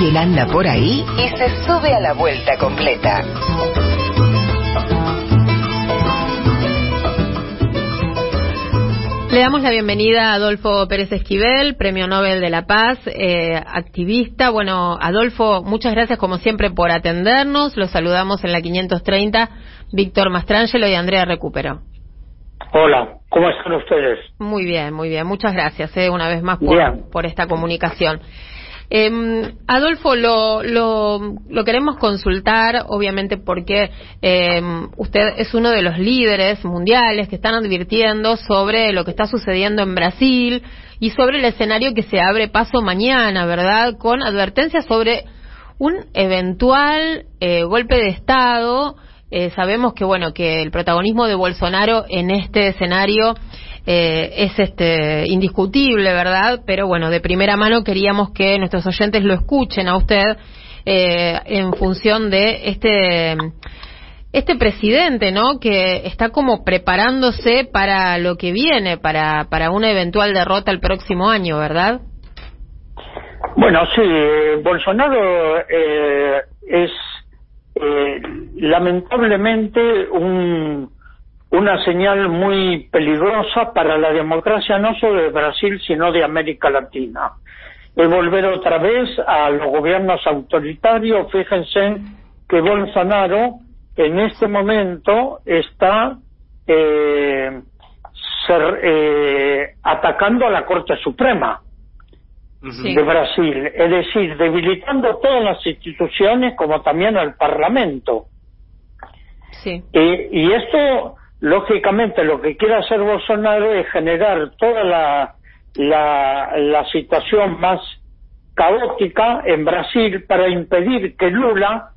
y él anda por ahí y se sube a la vuelta completa. Le damos la bienvenida a Adolfo Pérez Esquivel, Premio Nobel de la Paz, eh, activista. Bueno, Adolfo, muchas gracias como siempre por atendernos. Los saludamos en la 530, Víctor Mastrangelo y Andrea Recupero. Hola, ¿cómo están ustedes? Muy bien, muy bien. Muchas gracias eh, una vez más por, por esta comunicación. Eh, Adolfo, lo, lo, lo, queremos consultar, obviamente, porque eh, usted es uno de los líderes mundiales que están advirtiendo sobre lo que está sucediendo en Brasil y sobre el escenario que se abre paso mañana, ¿verdad? Con advertencias sobre un eventual eh, golpe de Estado. Eh, sabemos que, bueno, que el protagonismo de Bolsonaro en este escenario eh, es este indiscutible, ¿verdad? Pero bueno, de primera mano queríamos que nuestros oyentes lo escuchen a usted eh, en función de este este presidente, ¿no? Que está como preparándose para lo que viene, para para una eventual derrota el próximo año, ¿verdad? Bueno, sí, Bolsonaro eh, es eh, lamentablemente un una señal muy peligrosa para la democracia no solo de Brasil, sino de América Latina. Y volver otra vez a los gobiernos autoritarios, fíjense que Bolsonaro en este momento está eh, eh, atacando a la Corte Suprema de Brasil, es decir, debilitando todas las instituciones como también al Parlamento. Sí. y esto lógicamente lo que quiere hacer Bolsonaro es generar toda la, la, situación más caótica en Brasil para impedir que Lula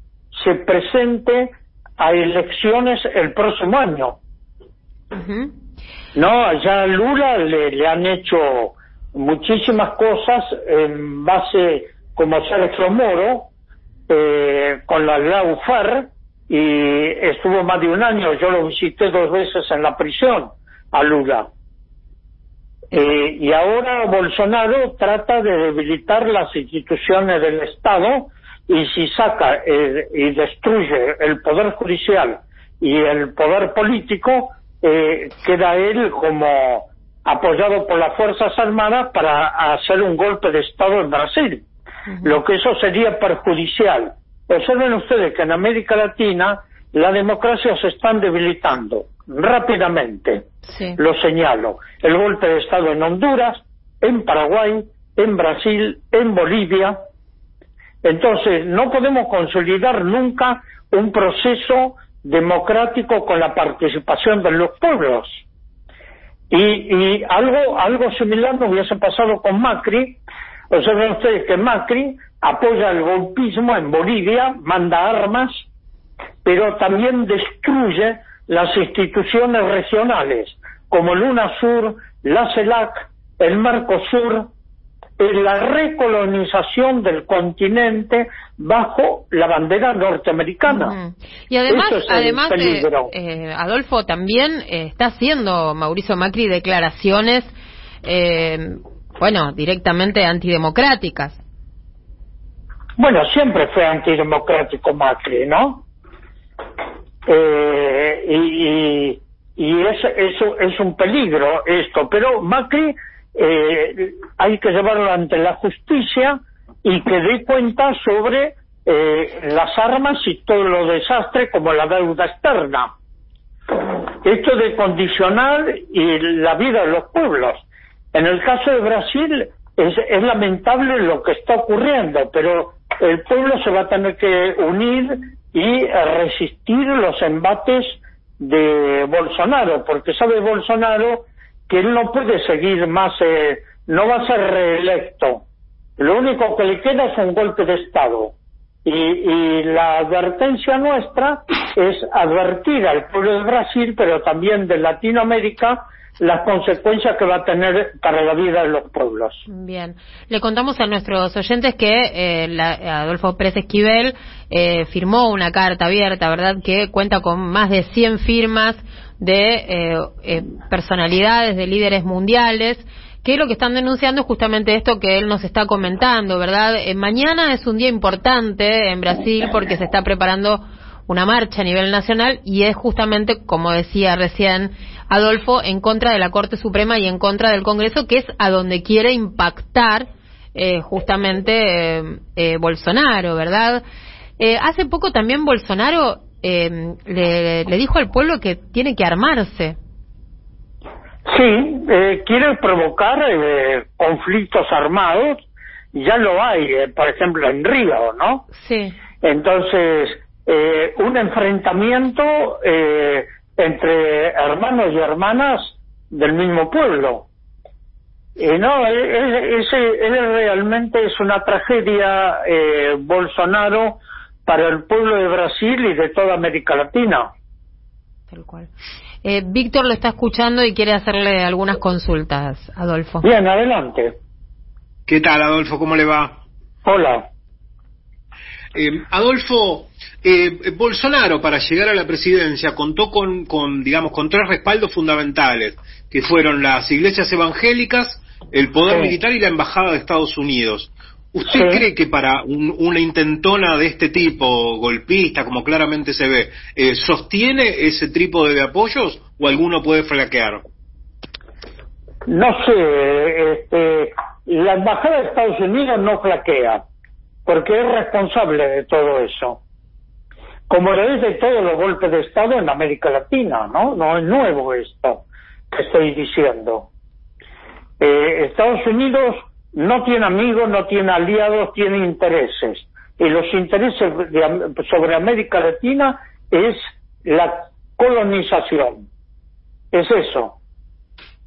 se presente a elecciones el próximo año. No, allá a Lula le, le, han hecho muchísimas cosas en base, como Sergio Moro, eh, con la Laufar, y estuvo más de un año, yo lo visité dos veces en la prisión, a Lula. Eh, y ahora Bolsonaro trata de debilitar las instituciones del Estado y si saca eh, y destruye el poder judicial y el poder político, eh, queda él como apoyado por las Fuerzas Armadas para hacer un golpe de Estado en Brasil, lo que eso sería perjudicial Observen ustedes que en América Latina la democracia se están debilitando rápidamente. Lo señalo. El golpe de Estado en Honduras, en Paraguay, en Brasil, en Bolivia. Entonces, no podemos consolidar nunca un proceso democrático con la participación de los pueblos. Y, y algo, algo similar no hubiese pasado con Macri. Observen ustedes que Macri apoya el golpismo en Bolivia, manda armas, pero también destruye las instituciones regionales, como el UNASUR, la CELAC, el Mercosur, la recolonización del continente bajo la bandera norteamericana. Y además, además eh, Adolfo, también eh, está haciendo Mauricio Macri declaraciones, eh, bueno, directamente antidemocráticas. Bueno, siempre fue antidemocrático Macri, ¿no? Eh, y, y es, eso es un peligro esto, pero Macri eh, hay que llevarlo ante la justicia y que dé cuenta sobre eh, las armas y todo lo desastre como la deuda externa. Esto de condicionar y la vida de los pueblos. En el caso de Brasil es, es lamentable lo que está ocurriendo, pero el pueblo se va a tener que unir y resistir los embates de Bolsonaro, porque sabe Bolsonaro que él no puede seguir más, eh, no va a ser reelecto. Lo único que le queda es un golpe de Estado. Y, y la advertencia nuestra es advertir al pueblo de Brasil, pero también de Latinoamérica, las consecuencias que va a tener para la vida de los pueblos. Bien, le contamos a nuestros oyentes que eh, Adolfo Pérez Esquivel eh, firmó una carta abierta, ¿verdad?, que cuenta con más de 100 firmas de eh, personalidades, de líderes mundiales, que lo que están denunciando es justamente esto que él nos está comentando, ¿verdad? Eh, mañana es un día importante en Brasil porque se está preparando una marcha a nivel nacional y es justamente, como decía recién Adolfo, en contra de la Corte Suprema y en contra del Congreso, que es a donde quiere impactar eh, justamente eh, eh Bolsonaro, ¿verdad? Eh, hace poco también Bolsonaro le, le, dijo al pueblo que tiene que armarse. Sí, quiere provocar conflictos armados, ya lo hay, por ejemplo, en Río, ¿no? Sí. Entonces, eh, un enfrentamiento eh, entre hermanos y hermanas del mismo pueblo. Eh, no, ese, realmente es una tragedia eh, Bolsonaro para el pueblo de Brasil y de toda América Latina. Tal cual. Eh, Víctor lo está escuchando y quiere hacerle algunas consultas, Adolfo. Bien, adelante. ¿Qué tal, Adolfo? ¿Cómo le va? Hola. Eh, Adolfo, eh, Bolsonaro para llegar a la presidencia contó con, con, digamos, con tres respaldos fundamentales, que fueron las iglesias evangélicas, el poder militar y la embajada de Estados Unidos. ¿Usted cree que para una intentona de este tipo, golpista, como claramente se ve, eh, sostiene ese trípode de apoyos o alguno puede flaquear? No sé, este, la embajada de Estados Unidos no flaquea porque es responsable de todo eso. Como lo es de todos los golpes de Estado en América Latina, ¿no? No es nuevo esto que estoy diciendo. Eh, Estados Unidos no tiene amigos, no tiene aliados, tiene intereses. Y los intereses sobre América Latina es la colonización. Es eso.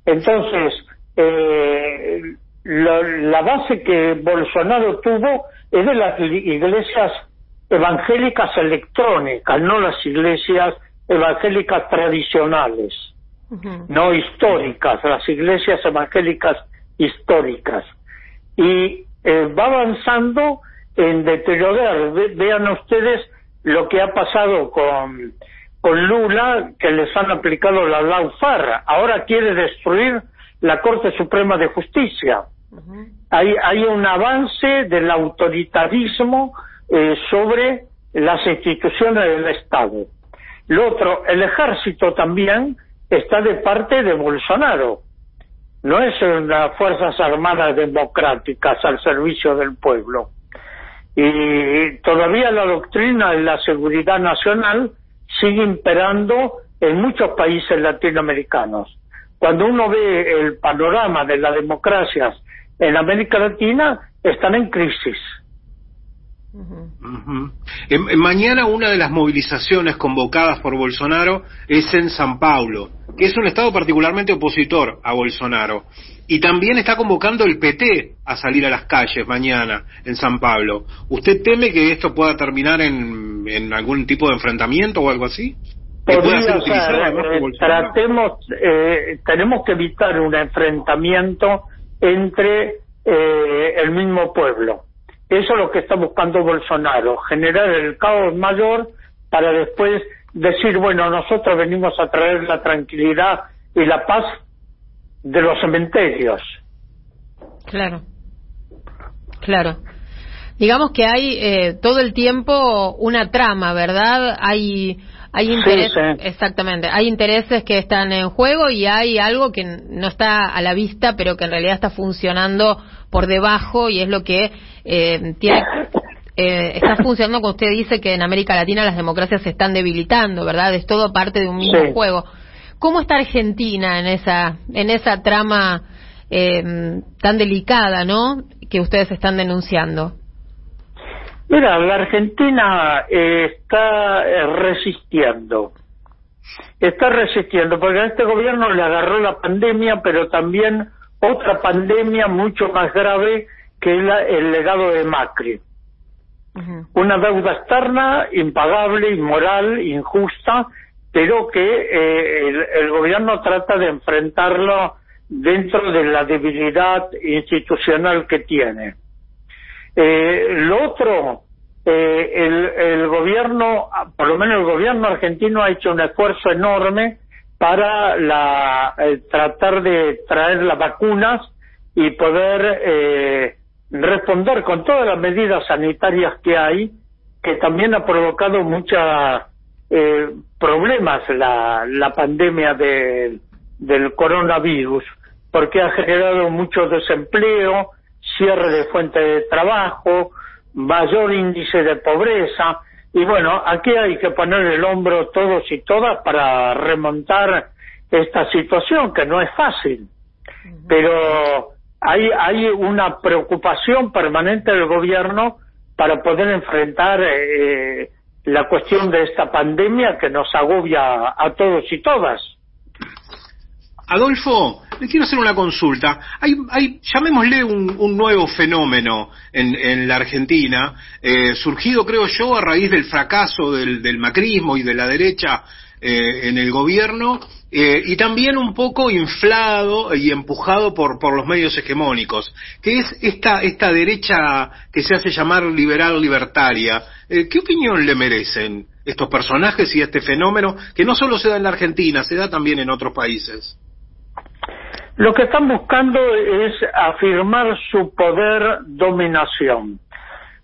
Entonces, eh, la base que Bolsonaro tuvo es de las iglesias evangélicas electrónicas, no las iglesias evangélicas tradicionales, no históricas, las iglesias evangélicas históricas. Y eh, va avanzando en deteriorar. vean ustedes lo que ha pasado con, con Lula, que les han aplicado la laufarra. Ahora quiere destruir la Corte Suprema de Justicia hay, hay un avance del autoritarismo eh, sobre las instituciones del Estado. Lo otro, el ejército también está de parte de Bolsonaro. No es las Fuerzas Armadas Democráticas al servicio del pueblo. Y todavía la doctrina de la seguridad nacional sigue imperando en muchos países latinoamericanos. Cuando uno ve el panorama de las democracias en América Latina están en crisis. Mañana una de las movilizaciones convocadas por Bolsonaro es en San Paulo, que es un estado particularmente opositor a Bolsonaro. Y también está convocando el PT a salir a las calles mañana en San Pablo. ¿Usted teme que esto pueda terminar en, en algún tipo de enfrentamiento o algo así? Podría ser, eh, tratemos, eh, tenemos que evitar un enfrentamiento entre eh, el mismo pueblo. Eso es lo que está buscando Bolsonaro, generar el caos mayor para después decir, bueno, nosotros venimos a traer la tranquilidad y la paz de los cementerios. Claro, claro. Digamos que hay eh, todo el tiempo una trama, ¿verdad? Hay hay intereses, exactamente, hay intereses que están en juego y hay algo que no está a la vista, pero que en realidad está funcionando por debajo y es lo que eh, tiene eh, está funcionando como usted dice que en América Latina las democracias se están debilitando, ¿verdad? Es todo parte de un mismo juego. ¿Cómo está Argentina en esa en esa trama eh, tan delicada, ¿no? Que ustedes están denunciando. Mira, la Argentina eh, está eh, resistiendo. Está resistiendo, porque a este gobierno le agarró la pandemia, pero también otra pandemia mucho más grave que el legado de Macri. Una deuda externa impagable, inmoral, injusta, pero que eh, el, el, gobierno trata de enfrentarlo dentro de la debilidad institucional que tiene. Eh, lo otro, eh, el, el, gobierno, por lo menos el gobierno argentino ha hecho un esfuerzo enorme para la, tratar de traer las vacunas y poder eh, responder con todas las medidas sanitarias que hay, que también ha provocado muchos eh, problemas la, la pandemia de, del coronavirus, porque ha generado mucho desempleo, cierre de fuentes de trabajo, mayor índice de pobreza, y bueno, aquí hay que poner el hombro todos y todas para remontar esta situación, que no es fácil. Pero hay, hay una preocupación permanente del gobierno para poder enfrentar eh, la cuestión de esta pandemia que nos agobia a todos y todas. Adolfo, le quiero hacer una consulta. Hay, hay llamémosle un, nuevo fenómeno en, la Argentina, eh, surgido, creo yo, a raíz del fracaso del, macrismo y de la derecha eh, en el gobierno, eh, y también un poco inflado y empujado por, por los medios hegemónicos, que es esta, esta derecha que se hace llamar liberal libertaria. ¿Qué opinión le merecen estos personajes y este fenómeno que no solo se da en la Argentina, se da también en otros países? Lo que están buscando es afirmar su poder dominación.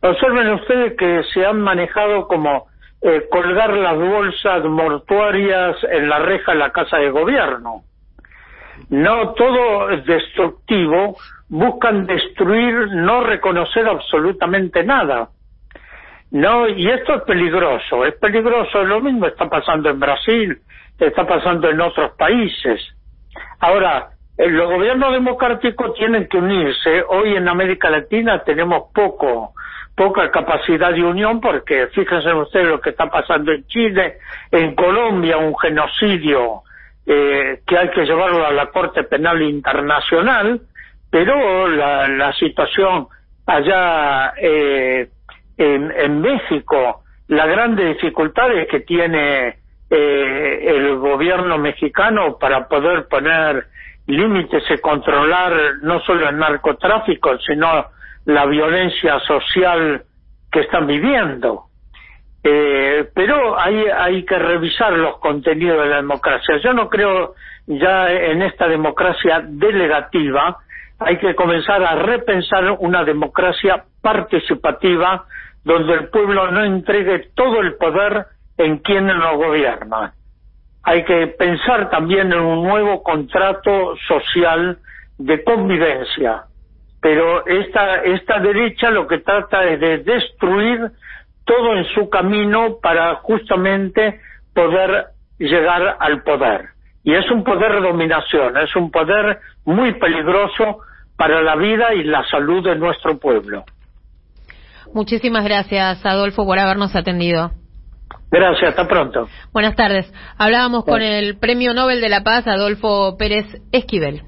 Observen ustedes que se han manejado como eh, colgar las bolsas mortuarias en la reja de la casa de gobierno. No todo es destructivo, buscan destruir, no reconocer absolutamente nada. No, y esto es peligroso, es peligroso, lo mismo está pasando en Brasil, está pasando en otros países. Ahora, los gobiernos democráticos tienen que unirse. Hoy en América Latina tenemos poco, poca capacidad de unión porque fíjense ustedes lo que está pasando en Chile, en Colombia, un genocidio eh, que hay que llevarlo a la Corte Penal Internacional, pero la, situación allá eh, en, México, la grande dificultades que tiene el gobierno mexicano para poder poner límites y controlar no solo el narcotráfico, sino la violencia social que están viviendo. Eh, pero hay, hay que revisar los contenidos de la democracia. Yo no creo ya en esta democracia delegativa, hay que comenzar a repensar una democracia participativa donde el pueblo no entregue todo el poder en quienes lo gobiernan hay que pensar también en un nuevo contrato social de convivencia. Pero esta, esta derecha lo que trata es de destruir todo en su camino para justamente poder llegar al poder. Y es un poder de dominación, es un poder muy peligroso para la vida y la salud de nuestro pueblo. Muchísimas gracias, Adolfo, por habernos atendido. Gracias, hasta pronto. Buenas tardes. Hablábamos con el Premio Nobel de la Paz, Adolfo Pérez Esquivel.